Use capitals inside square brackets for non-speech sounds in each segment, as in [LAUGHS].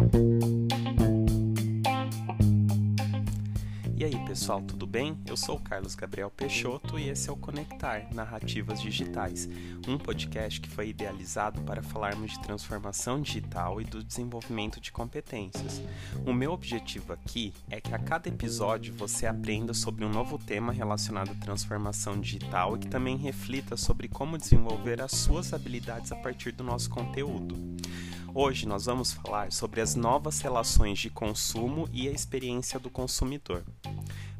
Bye. E aí, pessoal, tudo bem? Eu sou o Carlos Gabriel Peixoto e esse é o Conectar Narrativas Digitais, um podcast que foi idealizado para falarmos de transformação digital e do desenvolvimento de competências. O meu objetivo aqui é que a cada episódio você aprenda sobre um novo tema relacionado à transformação digital e que também reflita sobre como desenvolver as suas habilidades a partir do nosso conteúdo. Hoje nós vamos falar sobre as novas relações de consumo e a experiência do consumidor.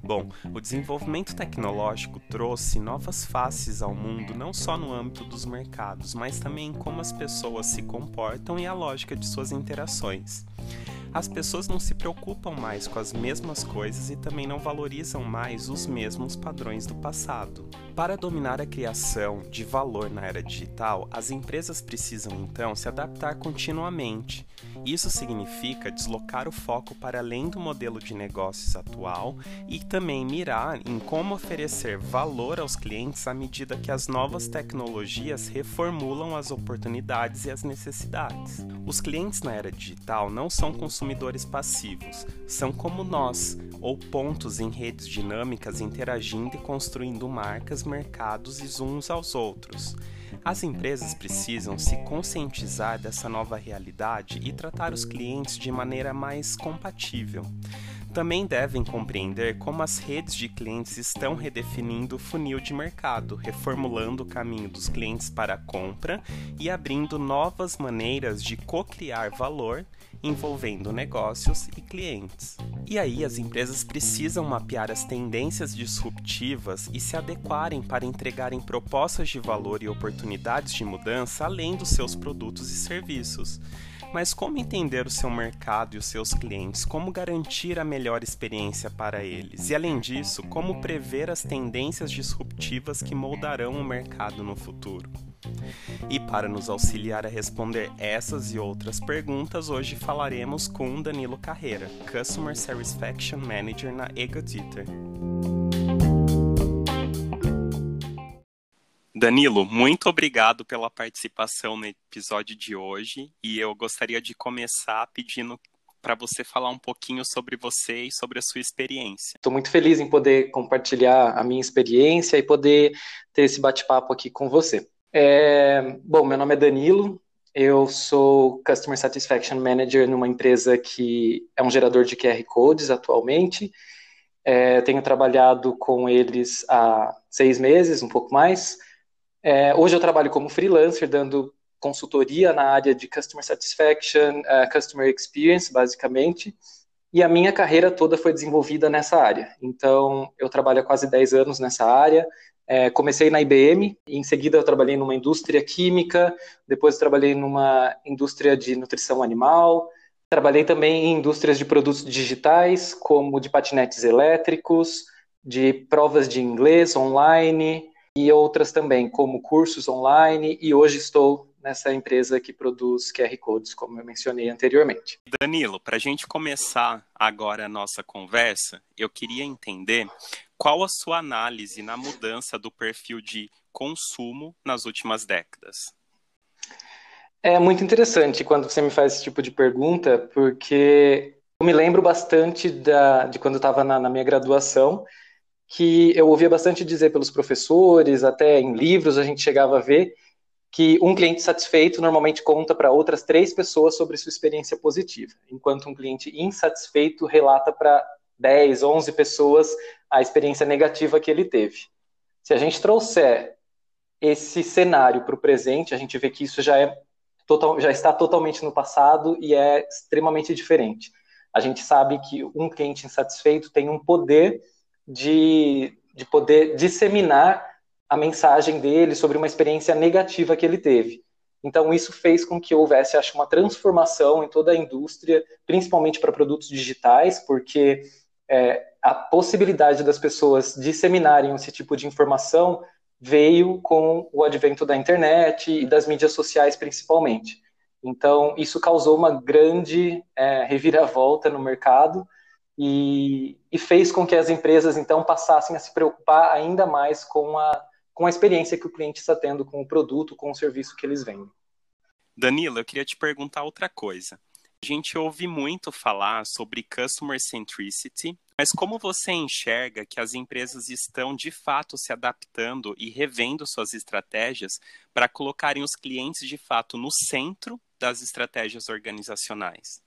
Bom, o desenvolvimento tecnológico trouxe novas faces ao mundo não só no âmbito dos mercados, mas também como as pessoas se comportam e a lógica de suas interações as pessoas não se preocupam mais com as mesmas coisas e também não valorizam mais os mesmos padrões do passado. Para dominar a criação de valor na era digital, as empresas precisam então se adaptar continuamente. Isso significa deslocar o foco para além do modelo de negócios atual e também mirar em como oferecer valor aos clientes à medida que as novas tecnologias reformulam as oportunidades e as necessidades. Os clientes na era digital não são consumidores passivos, são como nós, ou pontos em redes dinâmicas interagindo e construindo marcas, mercados e uns aos outros. As empresas precisam se conscientizar dessa nova realidade e tratar os clientes de maneira mais compatível. Também devem compreender como as redes de clientes estão redefinindo o funil de mercado, reformulando o caminho dos clientes para a compra e abrindo novas maneiras de co-criar valor envolvendo negócios e clientes. E aí as empresas precisam mapear as tendências disruptivas e se adequarem para entregarem propostas de valor e oportunidades de mudança além dos seus produtos e serviços. Mas como entender o seu mercado e os seus clientes? Como garantir a melhor experiência para eles? E além disso, como prever as tendências disruptivas que moldarão o mercado no futuro? E para nos auxiliar a responder essas e outras perguntas, hoje falaremos com Danilo Carreira, Customer Satisfaction Manager na Egoditer. Danilo, muito obrigado pela participação no episódio de hoje e eu gostaria de começar pedindo para você falar um pouquinho sobre você e sobre a sua experiência. Estou muito feliz em poder compartilhar a minha experiência e poder ter esse bate-papo aqui com você. É, bom, meu nome é Danilo, eu sou Customer Satisfaction Manager numa empresa que é um gerador de QR Codes atualmente. É, tenho trabalhado com eles há seis meses, um pouco mais. É, hoje eu trabalho como freelancer, dando consultoria na área de Customer Satisfaction, uh, Customer Experience, basicamente, e a minha carreira toda foi desenvolvida nessa área. Então, eu trabalho há quase 10 anos nessa área. É, comecei na IBM, em seguida eu trabalhei numa indústria química, depois trabalhei numa indústria de nutrição animal, trabalhei também em indústrias de produtos digitais, como de patinetes elétricos, de provas de inglês online, e outras também, como cursos online, e hoje estou nessa empresa que produz QR Codes, como eu mencionei anteriormente. Danilo, para a gente começar agora a nossa conversa, eu queria entender qual a sua análise na mudança do perfil de consumo nas últimas décadas. É muito interessante quando você me faz esse tipo de pergunta, porque eu me lembro bastante da, de quando eu estava na, na minha graduação que eu ouvia bastante dizer pelos professores, até em livros a gente chegava a ver que um cliente satisfeito normalmente conta para outras três pessoas sobre sua experiência positiva, enquanto um cliente insatisfeito relata para 10, 11 pessoas a experiência negativa que ele teve. Se a gente trouxer esse cenário para o presente, a gente vê que isso já, é total, já está totalmente no passado e é extremamente diferente. A gente sabe que um cliente insatisfeito tem um poder de, de poder disseminar a mensagem dele sobre uma experiência negativa que ele teve. Então, isso fez com que houvesse, acho, uma transformação em toda a indústria, principalmente para produtos digitais, porque é, a possibilidade das pessoas disseminarem esse tipo de informação veio com o advento da internet e das mídias sociais, principalmente. Então, isso causou uma grande é, reviravolta no mercado e, e fez com que as empresas então passassem a se preocupar ainda mais com a, com a experiência que o cliente está tendo com o produto, com o serviço que eles vendem. Danilo, eu queria te perguntar outra coisa. A gente ouve muito falar sobre customer centricity, mas como você enxerga que as empresas estão de fato se adaptando e revendo suas estratégias para colocarem os clientes de fato no centro das estratégias organizacionais?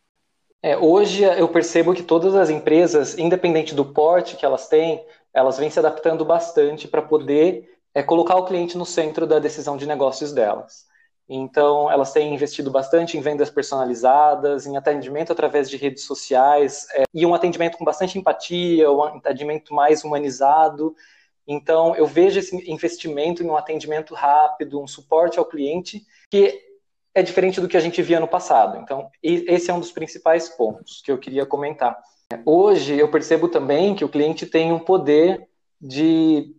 É, hoje eu percebo que todas as empresas, independente do porte que elas têm, elas vêm se adaptando bastante para poder é, colocar o cliente no centro da decisão de negócios delas. Então, elas têm investido bastante em vendas personalizadas, em atendimento através de redes sociais, é, e um atendimento com bastante empatia, um atendimento mais humanizado. Então, eu vejo esse investimento em um atendimento rápido, um suporte ao cliente, que é diferente do que a gente via no passado. Então, esse é um dos principais pontos que eu queria comentar. Hoje, eu percebo também que o cliente tem um poder de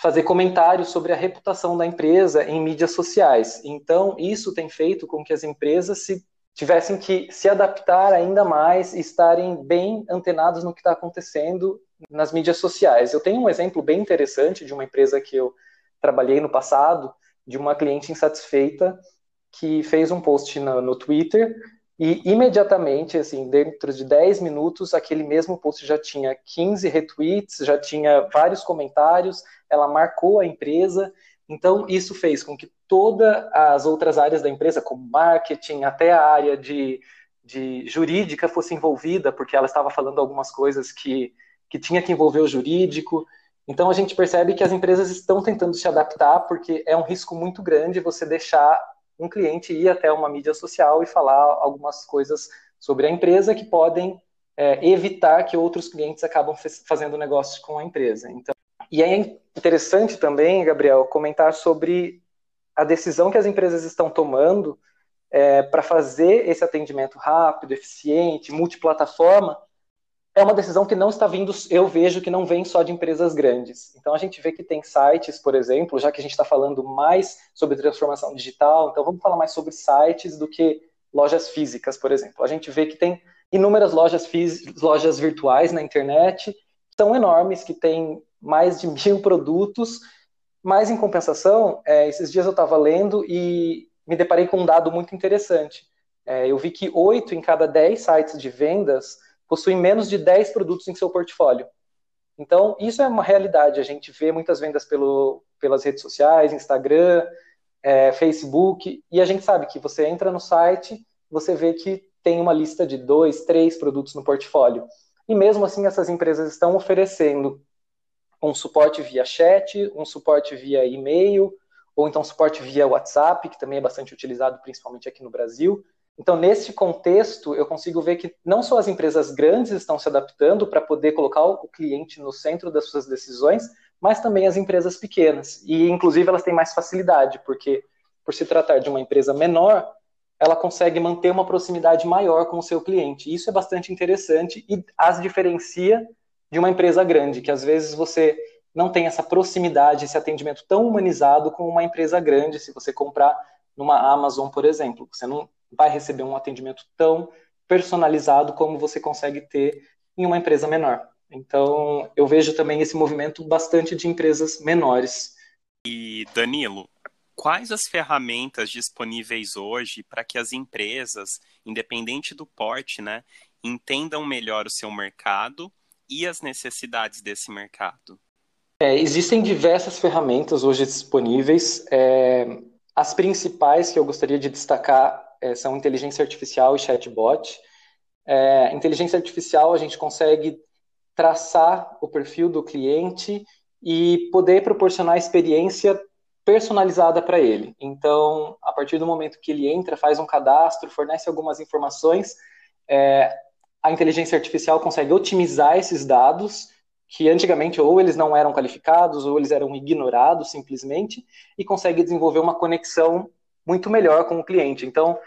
fazer comentários sobre a reputação da empresa em mídias sociais. Então, isso tem feito com que as empresas se tivessem que se adaptar ainda mais e estarem bem antenados no que está acontecendo nas mídias sociais. Eu tenho um exemplo bem interessante de uma empresa que eu trabalhei no passado, de uma cliente insatisfeita que fez um post no, no Twitter e imediatamente, assim, dentro de 10 minutos, aquele mesmo post já tinha 15 retweets, já tinha vários comentários, ela marcou a empresa. Então, isso fez com que todas as outras áreas da empresa, como marketing, até a área de, de jurídica, fosse envolvida, porque ela estava falando algumas coisas que, que tinha que envolver o jurídico. Então, a gente percebe que as empresas estão tentando se adaptar, porque é um risco muito grande você deixar um cliente ir até uma mídia social e falar algumas coisas sobre a empresa que podem é, evitar que outros clientes acabam fazendo negócios com a empresa. Então, e é interessante também, Gabriel, comentar sobre a decisão que as empresas estão tomando é, para fazer esse atendimento rápido, eficiente, multiplataforma, é uma decisão que não está vindo, eu vejo que não vem só de empresas grandes. Então a gente vê que tem sites, por exemplo, já que a gente está falando mais sobre transformação digital, então vamos falar mais sobre sites do que lojas físicas, por exemplo. A gente vê que tem inúmeras lojas, lojas virtuais na internet, tão enormes, que tem mais de mil produtos, mas em compensação, é, esses dias eu estava lendo e me deparei com um dado muito interessante. É, eu vi que oito em cada dez sites de vendas possuem menos de 10 produtos em seu portfólio. Então, isso é uma realidade. A gente vê muitas vendas pelo, pelas redes sociais, Instagram, é, Facebook, e a gente sabe que você entra no site, você vê que tem uma lista de dois, três produtos no portfólio. E mesmo assim, essas empresas estão oferecendo um suporte via chat, um suporte via e-mail, ou então suporte via WhatsApp, que também é bastante utilizado, principalmente aqui no Brasil. Então, nesse contexto, eu consigo ver que não só as empresas grandes estão se adaptando para poder colocar o cliente no centro das suas decisões, mas também as empresas pequenas. E, inclusive, elas têm mais facilidade, porque, por se tratar de uma empresa menor, ela consegue manter uma proximidade maior com o seu cliente. Isso é bastante interessante e as diferencia de uma empresa grande, que às vezes você não tem essa proximidade, esse atendimento tão humanizado com uma empresa grande, se você comprar numa Amazon, por exemplo. Você não vai receber um atendimento tão personalizado como você consegue ter em uma empresa menor. Então, eu vejo também esse movimento bastante de empresas menores. E, Danilo, quais as ferramentas disponíveis hoje para que as empresas, independente do porte, né, entendam melhor o seu mercado e as necessidades desse mercado? É, existem diversas ferramentas hoje disponíveis. É, as principais que eu gostaria de destacar é, são inteligência artificial e chatbot. É, inteligência artificial, a gente consegue traçar o perfil do cliente e poder proporcionar experiência personalizada para ele. Então, a partir do momento que ele entra, faz um cadastro, fornece algumas informações, é, a inteligência artificial consegue otimizar esses dados que antigamente ou eles não eram qualificados ou eles eram ignorados simplesmente e consegue desenvolver uma conexão muito melhor com o cliente. Então,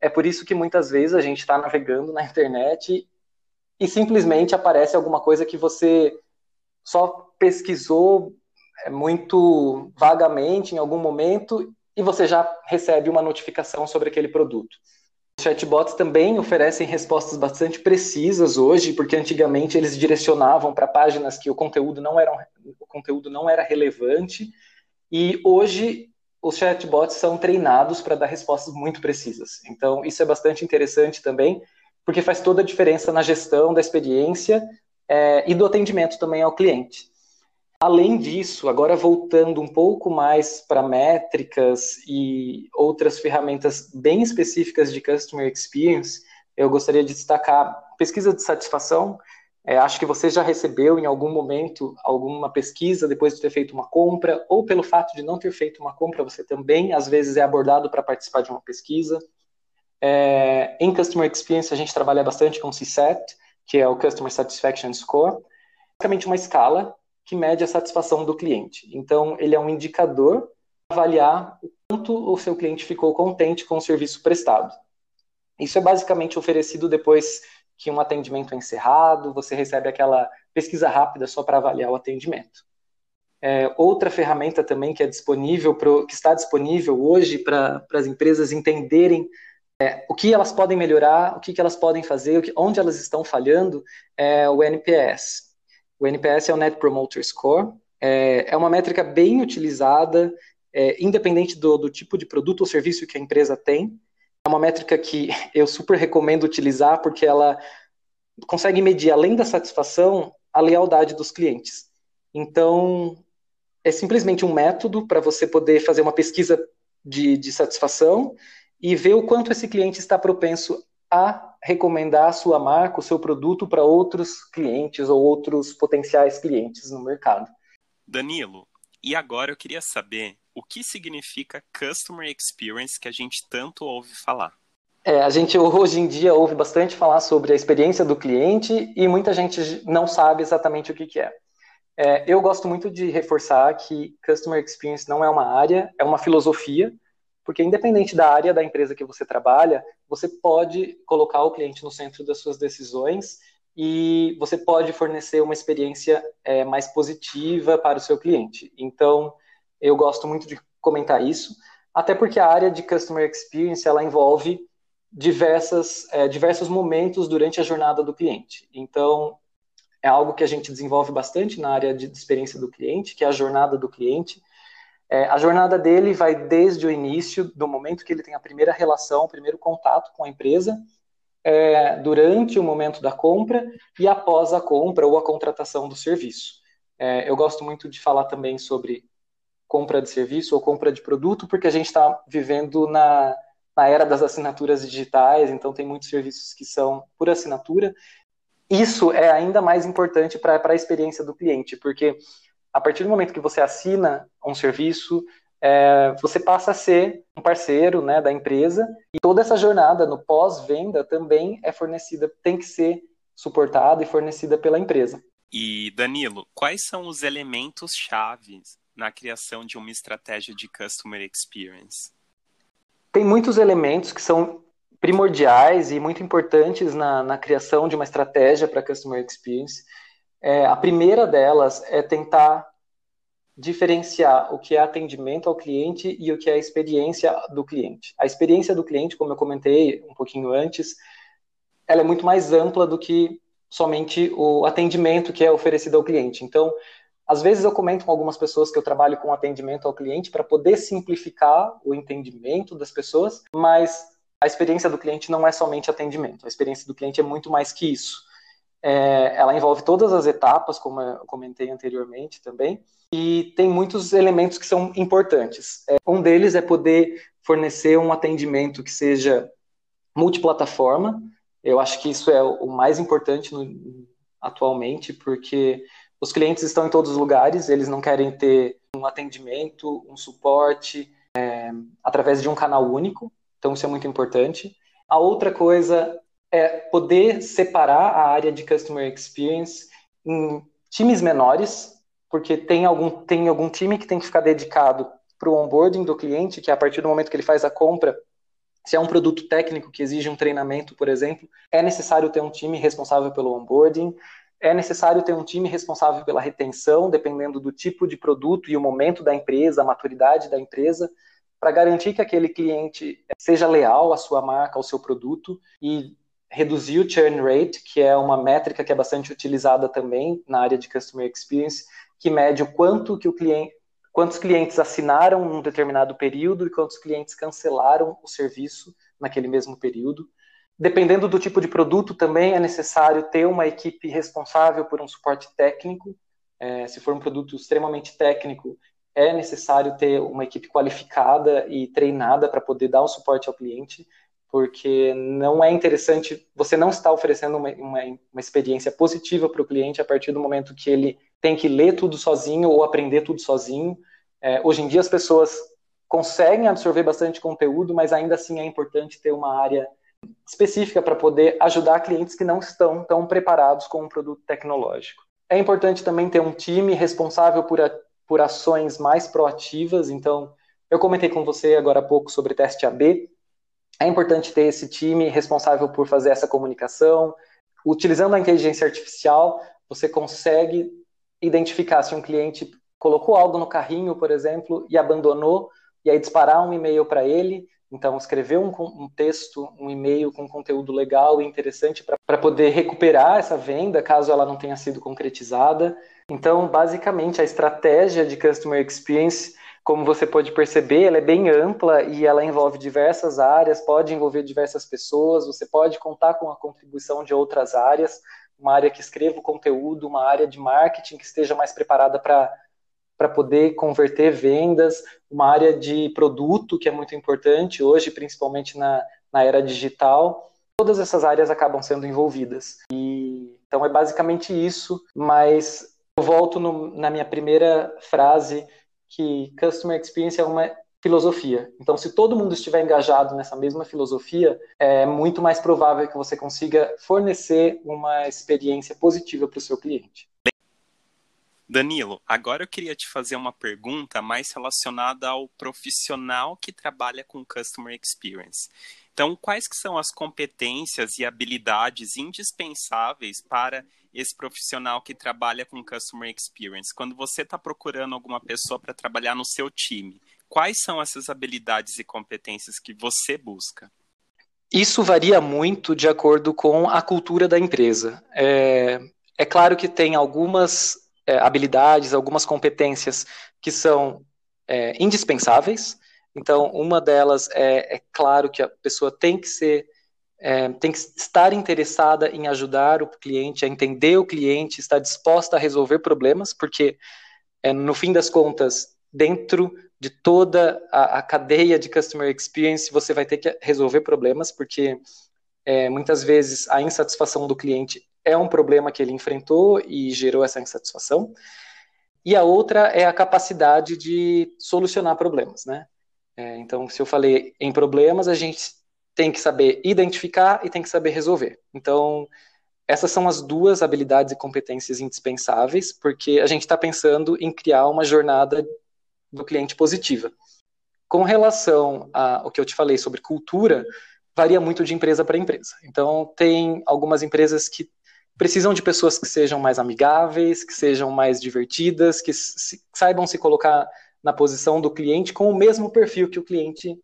é por isso que muitas vezes a gente está navegando na internet e simplesmente aparece alguma coisa que você só pesquisou é, muito vagamente em algum momento e você já recebe uma notificação sobre aquele produto. Os chatbots também oferecem respostas bastante precisas hoje, porque antigamente eles direcionavam para páginas que o conteúdo não era, o conteúdo não era relevante, e hoje os chatbots são treinados para dar respostas muito precisas. Então, isso é bastante interessante também. porque faz toda a diferença na gestão da experiência é, e do atendimento também ao cliente. Além disso, agora voltando um pouco mais para métricas e outras ferramentas bem específicas de Customer Experience, eu gostaria de destacar pesquisa de satisfação. É, acho que você já recebeu em algum momento alguma pesquisa depois de ter feito uma compra, ou pelo fato de não ter feito uma compra, você também às vezes é abordado para participar de uma pesquisa. É, em Customer Experience, a gente trabalha bastante com CSAT, que é o Customer Satisfaction Score, basicamente uma escala que mede a satisfação do cliente. Então, ele é um indicador para avaliar o quanto o seu cliente ficou contente com o serviço prestado. Isso é basicamente oferecido depois que um atendimento é encerrado, você recebe aquela pesquisa rápida só para avaliar o atendimento. É, outra ferramenta também que é disponível, pro, que está disponível hoje para as empresas entenderem é, o que elas podem melhorar, o que, que elas podem fazer, que, onde elas estão falhando, é o NPS. O NPS é o Net Promoter Score. É, é uma métrica bem utilizada, é, independente do, do tipo de produto ou serviço que a empresa tem. Uma métrica que [LAUGHS] eu super recomendo utilizar porque ela consegue medir, além da satisfação, a lealdade dos clientes. Então, é simplesmente um método para você poder fazer uma pesquisa de, de satisfação e ver o quanto esse cliente está propenso a recomendar a sua marca, o seu produto para outros clientes ou outros potenciais clientes no mercado. Danilo, e agora eu queria saber o que significa Customer Experience que a gente tanto ouve falar. É, a gente [LAUGHS] hoje em dia ouve bastante falar sobre a experiência do cliente e muita gente não sabe exatamente o que, que é. é. Eu gosto muito de reforçar que Customer Experience não é uma área, é uma filosofia porque independente da área da empresa que você trabalha, você pode colocar o cliente no centro das suas decisões e você pode fornecer uma experiência é, mais positiva para o seu cliente. Então, eu gosto muito de comentar isso, até porque a área de Customer Experience ela envolve diversas, é, diversos momentos durante a jornada do cliente. Então, é algo que a gente desenvolve bastante na área de experiência do cliente, que é a jornada do cliente, é, a jornada dele vai desde o início, do momento que ele tem a primeira relação, o primeiro contato com a empresa, é, durante o momento da compra e após a compra ou a contratação do serviço. É, eu gosto muito de falar também sobre compra de serviço ou compra de produto, porque a gente está vivendo na, na era das assinaturas digitais, então tem muitos serviços que são por assinatura. Isso é ainda mais importante para a experiência do cliente, porque a partir do momento que você assina um serviço, é, você passa a ser um parceiro né, da empresa e toda essa jornada no pós-venda também é fornecida, tem que ser suportada e fornecida pela empresa. E Danilo, quais são os elementos chaves na criação de uma estratégia de customer experience? Tem muitos elementos que são primordiais e muito importantes na, na criação de uma estratégia para customer experience. É, a primeira delas é tentar diferenciar o que é atendimento ao cliente e o que é a experiência do cliente. A experiência do cliente, como eu comentei um pouquinho antes, ela é muito mais ampla do que somente o atendimento que é oferecido ao cliente. Então, às vezes eu comento com algumas pessoas que eu trabalho com atendimento ao cliente para poder simplificar o entendimento das pessoas, mas a experiência do cliente não é somente atendimento. A experiência do cliente é muito mais que isso. É, ela envolve todas as etapas, como eu comentei anteriormente também, e tem muitos elementos que são importantes. É, um deles é poder fornecer um atendimento que seja multiplataforma. Eu acho que isso é o mais importante no, atualmente, porque os clientes estão em todos os lugares, eles não querem ter um atendimento, um suporte é, através de um canal único, então isso é muito importante. A outra coisa é poder separar a área de customer experience em times menores, porque tem algum, tem algum time que tem que ficar dedicado para o onboarding do cliente, que a partir do momento que ele faz a compra, se é um produto técnico que exige um treinamento, por exemplo, é necessário ter um time responsável pelo onboarding, é necessário ter um time responsável pela retenção, dependendo do tipo de produto e o momento da empresa, a maturidade da empresa, para garantir que aquele cliente seja leal à sua marca, ao seu produto e reduzir o churn rate, que é uma métrica que é bastante utilizada também na área de customer experience, que mede o quanto que o cliente, quantos clientes assinaram num determinado período e quantos clientes cancelaram o serviço naquele mesmo período. Dependendo do tipo de produto, também é necessário ter uma equipe responsável por um suporte técnico. É, se for um produto extremamente técnico, é necessário ter uma equipe qualificada e treinada para poder dar o suporte ao cliente, porque não é interessante, você não está oferecendo uma, uma, uma experiência positiva para o cliente a partir do momento que ele tem que ler tudo sozinho ou aprender tudo sozinho. É, hoje em dia as pessoas conseguem absorver bastante conteúdo, mas ainda assim é importante ter uma área específica para poder ajudar clientes que não estão tão preparados com um produto tecnológico. É importante também ter um time responsável por, a, por ações mais proativas. Então, eu comentei com você agora há pouco sobre teste AB. É importante ter esse time responsável por fazer essa comunicação. Utilizando a inteligência artificial, você consegue identificar se um cliente colocou algo no carrinho, por exemplo, e abandonou, e aí disparar um e-mail para ele. Então, escrever um, um texto, um e-mail com conteúdo legal e interessante para poder recuperar essa venda, caso ela não tenha sido concretizada. Então, basicamente, a estratégia de Customer Experience, como você pode perceber, ela é bem ampla e ela envolve diversas áreas, pode envolver diversas pessoas, você pode contar com a contribuição de outras áreas, uma área que escreva o conteúdo, uma área de marketing que esteja mais preparada para para poder converter vendas, uma área de produto que é muito importante hoje, principalmente na, na era digital. Todas essas áreas acabam sendo envolvidas. E, então é basicamente isso, mas eu volto no, na minha primeira frase que Customer Experience é uma filosofia. Então, se todo mundo estiver engajado nessa mesma filosofia, é muito mais provável que você consiga fornecer uma experiência positiva para o seu cliente. Danilo, agora eu queria te fazer uma pergunta mais relacionada ao profissional que trabalha com Customer Experience. Então, quais que são as competências e habilidades indispensáveis para esse profissional que trabalha com Customer Experience? Quando você está procurando alguma pessoa para trabalhar no seu time, quais são essas habilidades e competências que você busca? Isso varia muito de acordo com a cultura da empresa. É, é claro que tem algumas é, habilidades, algumas competências que são é, indispensáveis. Então, uma delas é, é, claro que a pessoa tem que ser, é, tem que estar interessada em ajudar o cliente, a entender o cliente, estar disposta a resolver problemas, porque é, no fim das contas, dentro de toda a, a, cadeia de customer experience, você vai ter que resolver problemas, porque é, muitas vezes a insatisfação do cliente é um problema que ele enfrentou e gerou essa insatisfação. E a outra é a capacidade de solucionar problemas, né? É, então, se eu falei em problemas, a gente tem que saber identificar e tem que saber resolver. Então, essas são as duas habilidades e competências indispensáveis, porque a gente está pensando em criar uma jornada do cliente positiva. Com relação ao que eu te falei sobre cultura, varia muito de empresa para empresa. Então, tem algumas empresas que precisam de pessoas que sejam mais amigáveis, que sejam mais divertidas, que se, saibam se colocar na posição do cliente com o mesmo perfil que o cliente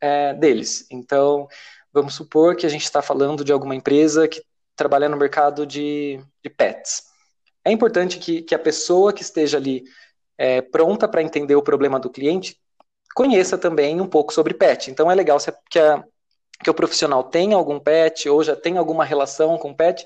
é, deles. Então, vamos supor que a gente está falando de alguma empresa que trabalha no mercado de, de pets. É importante que, que, a pessoa que esteja ali é, pronta para entender o problema do cliente conheça também um pouco sobre pet. Então, é legal que, a, que o profissional tenha algum pet ou já tenha alguma relação com pet,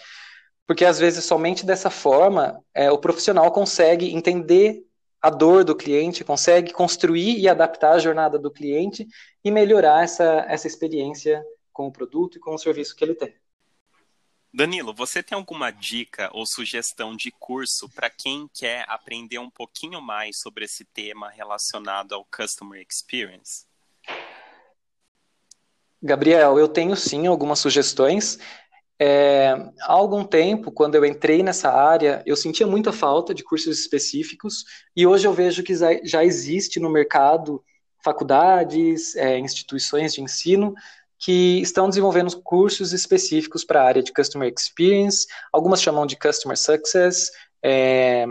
porque às vezes somente dessa forma é, o profissional consegue entender a dor do cliente, consegue construir e adaptar a jornada do cliente e melhorar essa, essa experiência com o produto e com o serviço que ele tem. Danilo, você tem alguma dica ou sugestão de curso para quem quer aprender um pouquinho mais sobre esse tema relacionado ao Customer Experience? Gabriel, eu tenho sim algumas sugestões. É, há algum tempo, quando eu entrei nessa área, eu sentia muita falta de cursos específicos e hoje eu vejo que já existe no mercado faculdades, é, instituições de ensino que estão desenvolvendo cursos específicos para a área de Customer Experience, algumas chamam de Customer Success, é,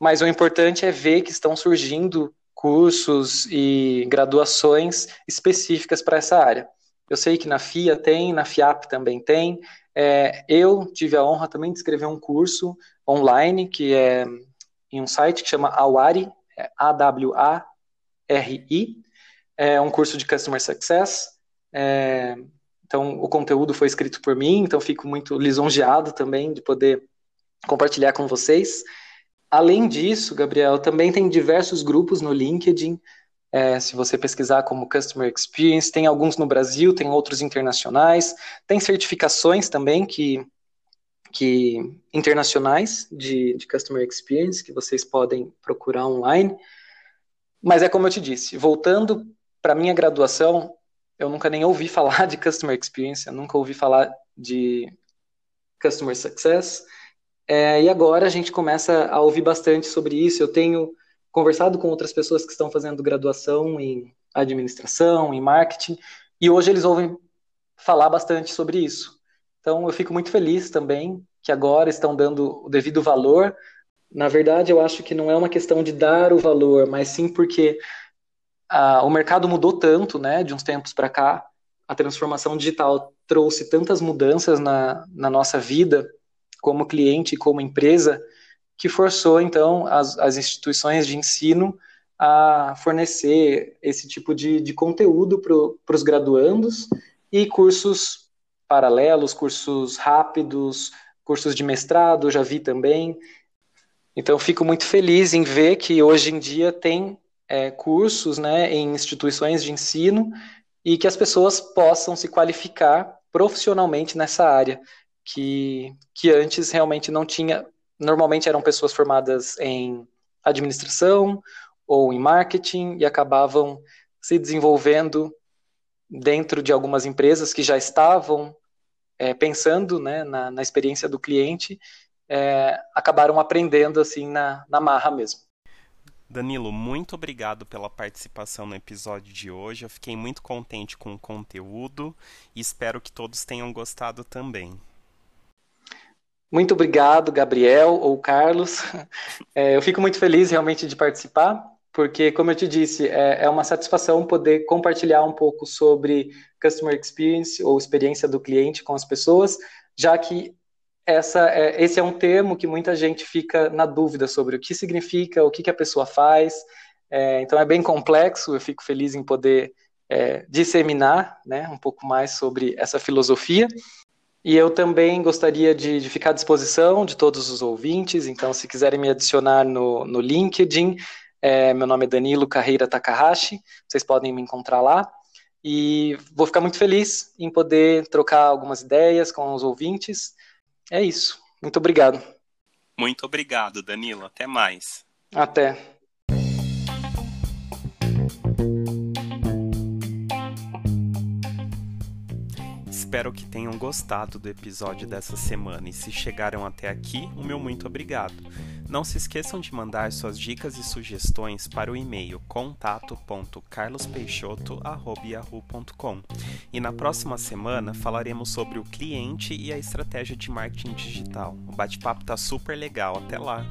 mas o importante é ver que estão surgindo cursos e graduações específicas para essa área. Eu sei que na FIA tem, na FIAP também tem. É, eu tive a honra também de escrever um curso online, que é em um site que chama Awari, é A-W-A-R-I, é um curso de Customer Success. É, Então, o conteúdo foi escrito por mim, então fico muito lisonjeado também de poder compartilhar com vocês. Além disso, Gabriel, também tem diversos grupos no LinkedIn. É, se você pesquisar como Customer Experience, tem alguns no Brasil, tem outros internacionais, tem certificações também que, que internacionais de, de Customer Experience que vocês podem procurar online. Mas é como eu te disse, voltando para minha graduação, eu nunca nem ouvi [LAUGHS] falar de Customer Experience, eu nunca ouvi falar de Customer Success. É, e agora a gente começa a ouvir bastante sobre isso. Eu tenho conversado com outras pessoas que estão fazendo graduação em administração, em marketing, e hoje eles ouvem falar bastante sobre isso. Então eu fico muito feliz também que agora estão dando o devido valor. Na verdade, eu acho que não é uma questão de dar o valor, mas sim porque o mercado mudou tanto, né, de uns tempos para cá, a transformação digital trouxe tantas mudanças na, na nossa vida, como cliente e como empresa, que forçou, então, as, as instituições de ensino a fornecer esse tipo de, de conteúdo para os graduandos e cursos paralelos, cursos rápidos, cursos de mestrado, já vi também. Então, fico muito feliz em ver que hoje em dia tem é, cursos né, em instituições de ensino e que as pessoas possam se qualificar profissionalmente nessa área, que, que antes realmente não tinha. Normalmente eram pessoas formadas em administração ou em marketing e acabavam se desenvolvendo dentro de algumas empresas que já estavam é, pensando né, na, na, experiência do cliente, é, acabaram aprendendo assim na, na marra mesmo. Danilo, muito obrigado pela participação no episódio de hoje. Eu fiquei muito contente com o conteúdo e espero que todos tenham gostado também. Muito obrigado, Gabriel ou Carlos. [LAUGHS] É, eu fico muito feliz realmente de participar, porque, como eu te disse, é, é uma satisfação poder compartilhar um pouco sobre Customer Experience ou experiência do cliente com as pessoas, já que essa, é, esse é um termo que muita gente fica na dúvida sobre o que significa, o que, que a pessoa faz. É, então é bem complexo, eu fico feliz em poder é, disseminar né, um pouco mais sobre essa filosofia. E eu também gostaria de, de, ficar à disposição de todos os ouvintes, então se quiserem me adicionar no, no LinkedIn, é, meu nome é Danilo Carreira Takahashi, vocês podem me encontrar lá. E vou ficar muito feliz em poder trocar algumas ideias com os ouvintes é isso. Muito obrigado. Muito obrigado, Danilo. Até mais. Até. Espero que tenham gostado do episódio dessa semana e se chegaram até aqui, o meu muito obrigado. Não se esqueçam de mandar suas dicas e sugestões para o e-mail contato.carlospeixoto@yahoo.com. E na próxima semana falaremos sobre o cliente e a estratégia de marketing digital. O bate-papo tá super legal, até lá.